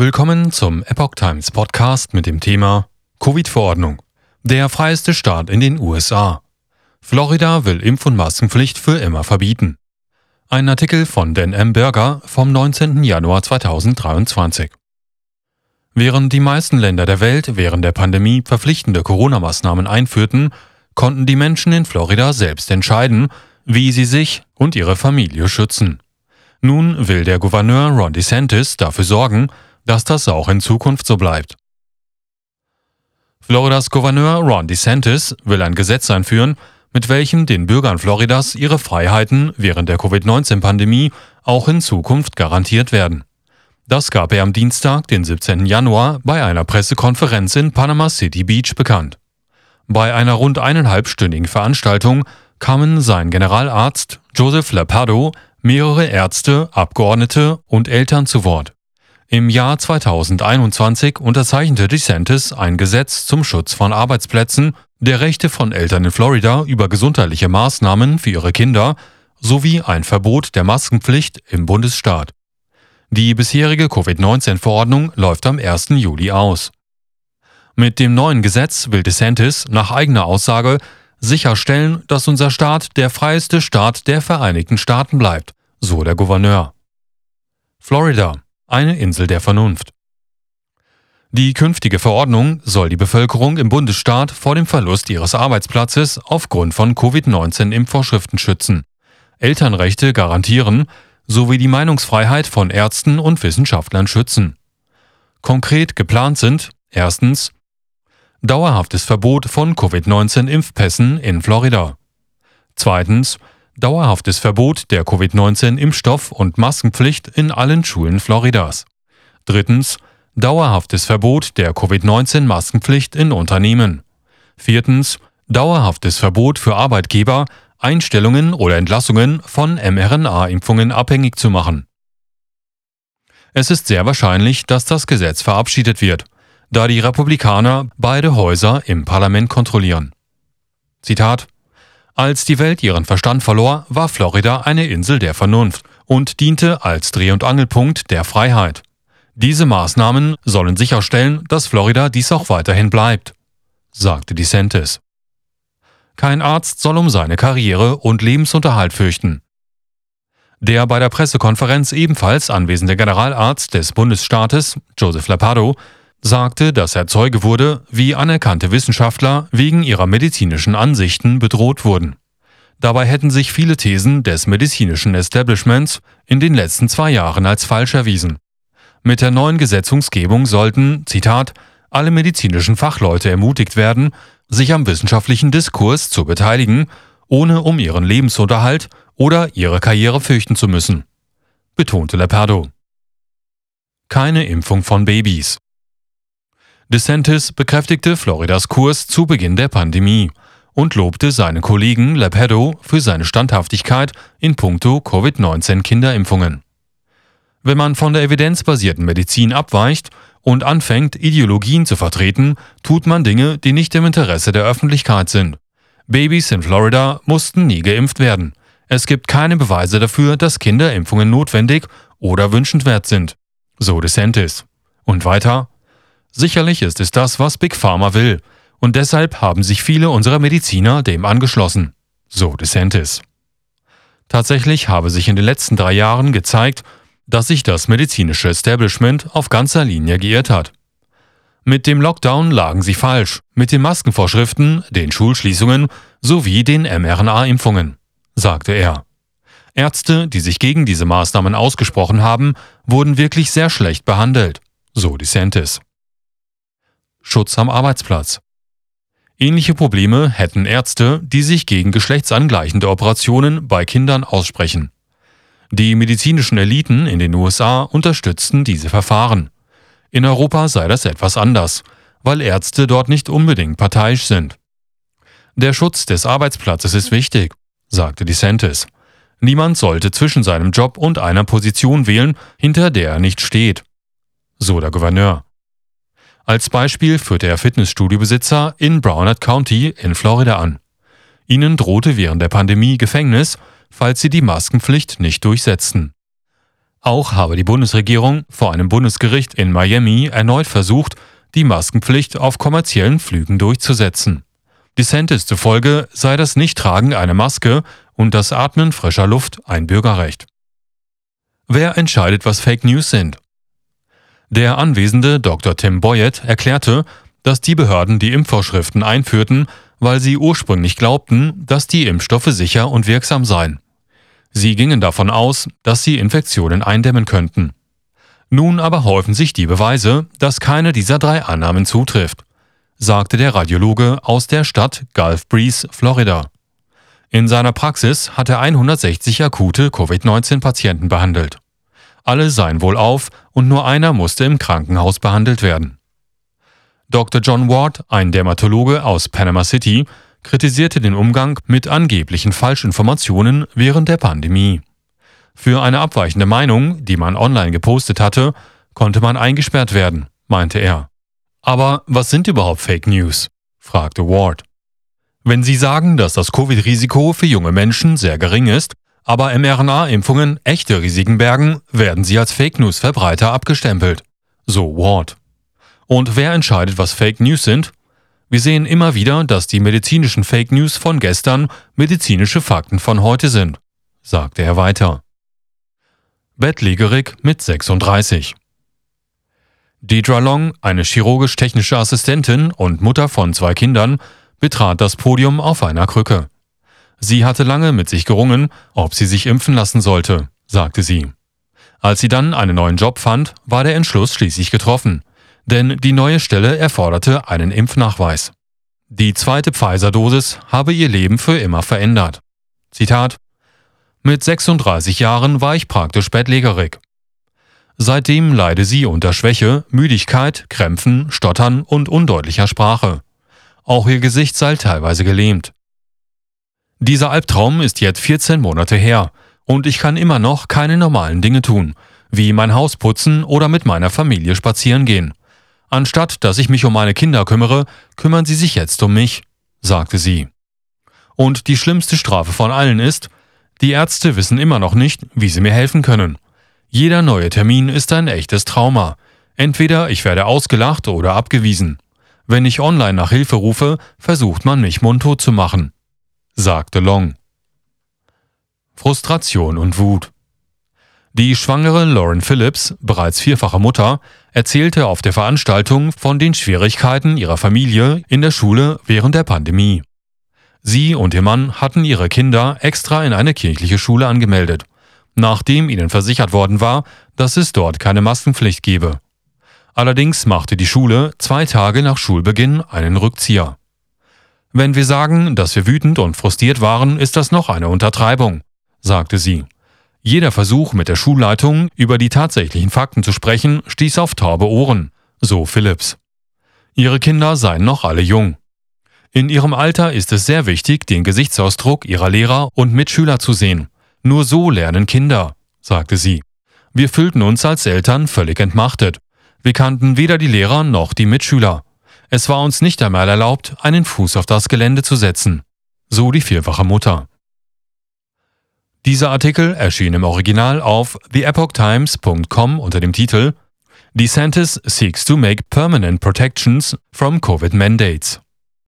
Willkommen zum Epoch Times Podcast mit dem Thema Covid-Verordnung. Der freieste Staat in den USA. Florida will Impf- und Maskenpflicht für immer verbieten. Ein Artikel von Dan M. Berger vom 19. Januar 2023. Während die meisten Länder der Welt während der Pandemie verpflichtende Corona-Maßnahmen einführten, konnten die Menschen in Florida selbst entscheiden, wie sie sich und ihre Familie schützen. Nun will der Gouverneur Ron DeSantis dafür sorgen, dass das auch in Zukunft so bleibt. Floridas Gouverneur Ron DeSantis will ein Gesetz einführen, mit welchem den Bürgern Floridas ihre Freiheiten während der Covid-19-Pandemie auch in Zukunft garantiert werden. Das gab er am Dienstag, den 17. Januar, bei einer Pressekonferenz in Panama City Beach bekannt. Bei einer rund eineinhalbstündigen Veranstaltung kamen sein Generalarzt Joseph Lapado, mehrere Ärzte, Abgeordnete und Eltern zu Wort. Im Jahr 2021 unterzeichnete DeSantis ein Gesetz zum Schutz von Arbeitsplätzen, der Rechte von Eltern in Florida über gesundheitliche Maßnahmen für ihre Kinder sowie ein Verbot der Maskenpflicht im Bundesstaat. Die bisherige Covid-19-Verordnung läuft am 1. Juli aus. Mit dem neuen Gesetz will DeSantis nach eigener Aussage sicherstellen, dass unser Staat der freieste Staat der Vereinigten Staaten bleibt, so der Gouverneur. Florida eine Insel der Vernunft. Die künftige Verordnung soll die Bevölkerung im Bundesstaat vor dem Verlust ihres Arbeitsplatzes aufgrund von Covid-19-Impfvorschriften schützen, Elternrechte garantieren sowie die Meinungsfreiheit von Ärzten und Wissenschaftlern schützen. Konkret geplant sind erstens dauerhaftes Verbot von Covid-19-Impfpässen in Florida. Zweitens dauerhaftes Verbot der Covid-19-Impfstoff- und Maskenpflicht in allen Schulen Floridas. Drittens, dauerhaftes Verbot der Covid-19-Maskenpflicht in Unternehmen. Viertens, dauerhaftes Verbot für Arbeitgeber, Einstellungen oder Entlassungen von mRNA-Impfungen abhängig zu machen. Es ist sehr wahrscheinlich, dass das Gesetz verabschiedet wird, da die Republikaner beide Häuser im Parlament kontrollieren. Zitat als die Welt ihren Verstand verlor, war Florida eine Insel der Vernunft und diente als Dreh- und Angelpunkt der Freiheit. Diese Maßnahmen sollen sicherstellen, dass Florida dies auch weiterhin bleibt, sagte DeSantis. Kein Arzt soll um seine Karriere und Lebensunterhalt fürchten. Der bei der Pressekonferenz ebenfalls anwesende Generalarzt des Bundesstaates, Joseph Lapado, sagte, dass er Zeuge wurde, wie anerkannte Wissenschaftler wegen ihrer medizinischen Ansichten bedroht wurden. Dabei hätten sich viele Thesen des medizinischen Establishments in den letzten zwei Jahren als falsch erwiesen. Mit der neuen Gesetzungsgebung sollten, Zitat, alle medizinischen Fachleute ermutigt werden, sich am wissenschaftlichen Diskurs zu beteiligen, ohne um ihren Lebensunterhalt oder ihre Karriere fürchten zu müssen, betonte Lepardo. Keine Impfung von Babys. DeSantis bekräftigte Floridas Kurs zu Beginn der Pandemie und lobte seinen Kollegen Lepedo für seine Standhaftigkeit in puncto Covid-19-Kinderimpfungen. Wenn man von der evidenzbasierten Medizin abweicht und anfängt, Ideologien zu vertreten, tut man Dinge, die nicht im Interesse der Öffentlichkeit sind. Babys in Florida mussten nie geimpft werden. Es gibt keine Beweise dafür, dass Kinderimpfungen notwendig oder wünschenswert sind. So DeSantis. Und weiter, Sicherlich ist es das, was Big Pharma will, und deshalb haben sich viele unserer Mediziner dem angeschlossen. So DeSantis. Tatsächlich habe sich in den letzten drei Jahren gezeigt, dass sich das medizinische Establishment auf ganzer Linie geirrt hat. Mit dem Lockdown lagen sie falsch, mit den Maskenvorschriften, den Schulschließungen sowie den mRNA-Impfungen, sagte er. Ärzte, die sich gegen diese Maßnahmen ausgesprochen haben, wurden wirklich sehr schlecht behandelt, so DeSantis. Schutz am Arbeitsplatz. Ähnliche Probleme hätten Ärzte, die sich gegen geschlechtsangleichende Operationen bei Kindern aussprechen. Die medizinischen Eliten in den USA unterstützten diese Verfahren. In Europa sei das etwas anders, weil Ärzte dort nicht unbedingt parteiisch sind. Der Schutz des Arbeitsplatzes ist wichtig, sagte DeSantis. Niemand sollte zwischen seinem Job und einer Position wählen, hinter der er nicht steht. So der Gouverneur. Als Beispiel führte er Fitnessstudiobesitzer in Brownard County in Florida an. Ihnen drohte während der Pandemie Gefängnis, falls sie die Maskenpflicht nicht durchsetzten. Auch habe die Bundesregierung vor einem Bundesgericht in Miami erneut versucht, die Maskenpflicht auf kommerziellen Flügen durchzusetzen. DeSantis zufolge sei das Nichttragen einer Maske und das Atmen frischer Luft ein Bürgerrecht. Wer entscheidet, was Fake News sind? Der anwesende Dr. Tim Boyett erklärte, dass die Behörden die Impfvorschriften einführten, weil sie ursprünglich glaubten, dass die Impfstoffe sicher und wirksam seien. Sie gingen davon aus, dass sie Infektionen eindämmen könnten. Nun aber häufen sich die Beweise, dass keine dieser drei Annahmen zutrifft, sagte der Radiologe aus der Stadt Gulf Breeze, Florida. In seiner Praxis hat er 160 akute Covid-19-Patienten behandelt. Alle seien wohl auf und nur einer musste im Krankenhaus behandelt werden. Dr. John Ward, ein Dermatologe aus Panama City, kritisierte den Umgang mit angeblichen Falschinformationen während der Pandemie. Für eine abweichende Meinung, die man online gepostet hatte, konnte man eingesperrt werden, meinte er. Aber was sind überhaupt Fake News? fragte Ward. Wenn Sie sagen, dass das Covid-Risiko für junge Menschen sehr gering ist, aber mRNA-Impfungen echte Risiken bergen, werden sie als Fake News-Verbreiter abgestempelt. So Ward. Und wer entscheidet, was Fake News sind? Wir sehen immer wieder, dass die medizinischen Fake News von gestern medizinische Fakten von heute sind, sagte er weiter. Bettlägerig mit 36. Deidre Long, eine chirurgisch-technische Assistentin und Mutter von zwei Kindern, betrat das Podium auf einer Krücke. Sie hatte lange mit sich gerungen, ob sie sich impfen lassen sollte, sagte sie. Als sie dann einen neuen Job fand, war der Entschluss schließlich getroffen denn die neue Stelle erforderte einen Impfnachweis. Die zweite Pfizer-Dosis habe ihr Leben für immer verändert. Zitat Mit 36 Jahren war ich praktisch bettlägerig. Seitdem leide sie unter Schwäche, Müdigkeit, Krämpfen, Stottern und undeutlicher Sprache. Auch ihr Gesicht sei teilweise gelähmt. Dieser Albtraum ist jetzt 14 Monate her und ich kann immer noch keine normalen Dinge tun, wie mein Haus putzen oder mit meiner Familie spazieren gehen. Anstatt dass ich mich um meine Kinder kümmere, kümmern sie sich jetzt um mich, sagte sie. Und die schlimmste Strafe von allen ist, die Ärzte wissen immer noch nicht, wie sie mir helfen können. Jeder neue Termin ist ein echtes Trauma. Entweder ich werde ausgelacht oder abgewiesen. Wenn ich online nach Hilfe rufe, versucht man mich mundtot zu machen, sagte Long. Frustration und Wut. Die schwangere Lauren Phillips, bereits vierfache Mutter, erzählte auf der Veranstaltung von den Schwierigkeiten ihrer Familie in der Schule während der Pandemie. Sie und ihr Mann hatten ihre Kinder extra in eine kirchliche Schule angemeldet, nachdem ihnen versichert worden war, dass es dort keine Maskenpflicht gebe. Allerdings machte die Schule zwei Tage nach Schulbeginn einen Rückzieher. Wenn wir sagen, dass wir wütend und frustriert waren, ist das noch eine Untertreibung, sagte sie. Jeder Versuch mit der Schulleitung über die tatsächlichen Fakten zu sprechen, stieß auf taube Ohren, so Phillips. Ihre Kinder seien noch alle jung. In ihrem Alter ist es sehr wichtig, den Gesichtsausdruck ihrer Lehrer und Mitschüler zu sehen. Nur so lernen Kinder, sagte sie. Wir fühlten uns als Eltern völlig entmachtet. Wir kannten weder die Lehrer noch die Mitschüler. Es war uns nicht einmal erlaubt, einen Fuß auf das Gelände zu setzen. So die vierfache Mutter. Dieser Artikel erschien im Original auf theepochtimes.com unter dem Titel DeSantis seeks to make permanent protections from COVID mandates.